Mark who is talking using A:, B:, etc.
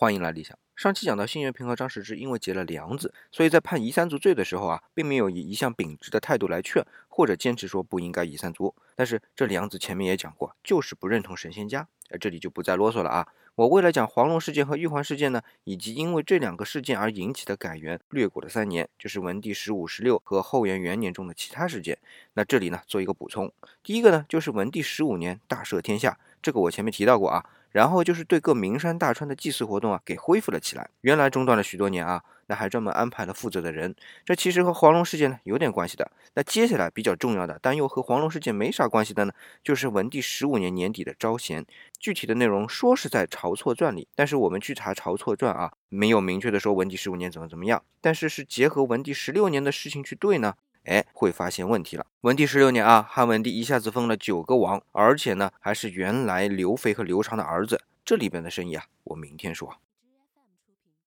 A: 欢迎来理想。上期讲到，辛元平和张时之因为结了梁子，所以在判夷三族罪的时候啊，并没有以一向秉直的态度来劝，或者坚持说不应该夷三族。但是这梁子前面也讲过，就是不认同神仙家，而这里就不再啰嗦了啊。我为了讲黄龙事件和玉环事件呢，以及因为这两个事件而引起的改元，略过了三年，就是文帝十五、十六和后元元年中的其他事件。那这里呢，做一个补充。第一个呢，就是文帝十五年大赦天下，这个我前面提到过啊。然后就是对各名山大川的祭祀活动啊，给恢复了起来。原来中断了许多年啊，那还专门安排了负责的人。这其实和黄龙事件呢有点关系的。那接下来比较重要的，但又和黄龙事件没啥关系的呢，就是文帝十五年年底的招贤。具体的内容说是在《晁错传》里，但是我们去查《晁错传》啊，没有明确的说文帝十五年怎么怎么样。但是是结合文帝十六年的事情去对呢？哎，会发现问题了。文帝十六年啊，汉文帝一下子封了九个王，而且呢，还是原来刘肥和刘长的儿子。这里边的生意啊，我明天说。